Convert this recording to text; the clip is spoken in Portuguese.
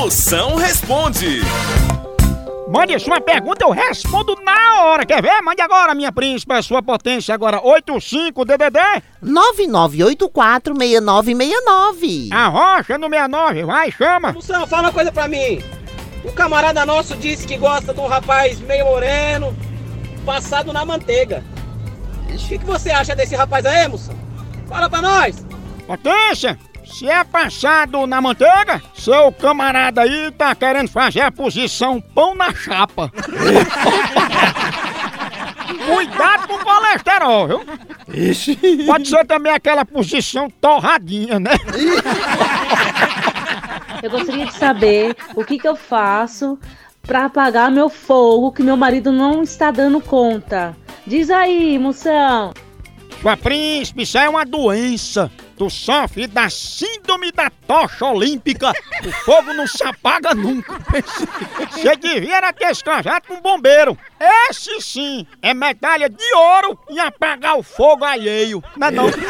Moção responde. Mande sua pergunta, eu respondo na hora. Quer ver? Mande agora, minha príncipa, sua potência agora 85 DDD. 99846969. A rocha no 69, vai, chama. Moção, fala uma coisa pra mim. Um camarada nosso disse que gosta de um rapaz meio moreno, passado na manteiga. O que, que você acha desse rapaz aí, moção? Fala pra nós. Potência, se é passado na manteiga, seu camarada aí tá querendo fazer a posição pão na chapa. Cuidado com o colesterol, viu? Pode ser também aquela posição torradinha, né? Eu gostaria de saber o que, que eu faço pra apagar meu fogo que meu marido não está dando conta. Diz aí, moção. Sua príncipe, isso é uma doença. Tu sofre da síndrome da tocha olímpica. O fogo não se apaga nunca. Você devia ter se casado com um bombeiro. Esse sim é medalha de ouro em apagar o fogo alheio. Não é não?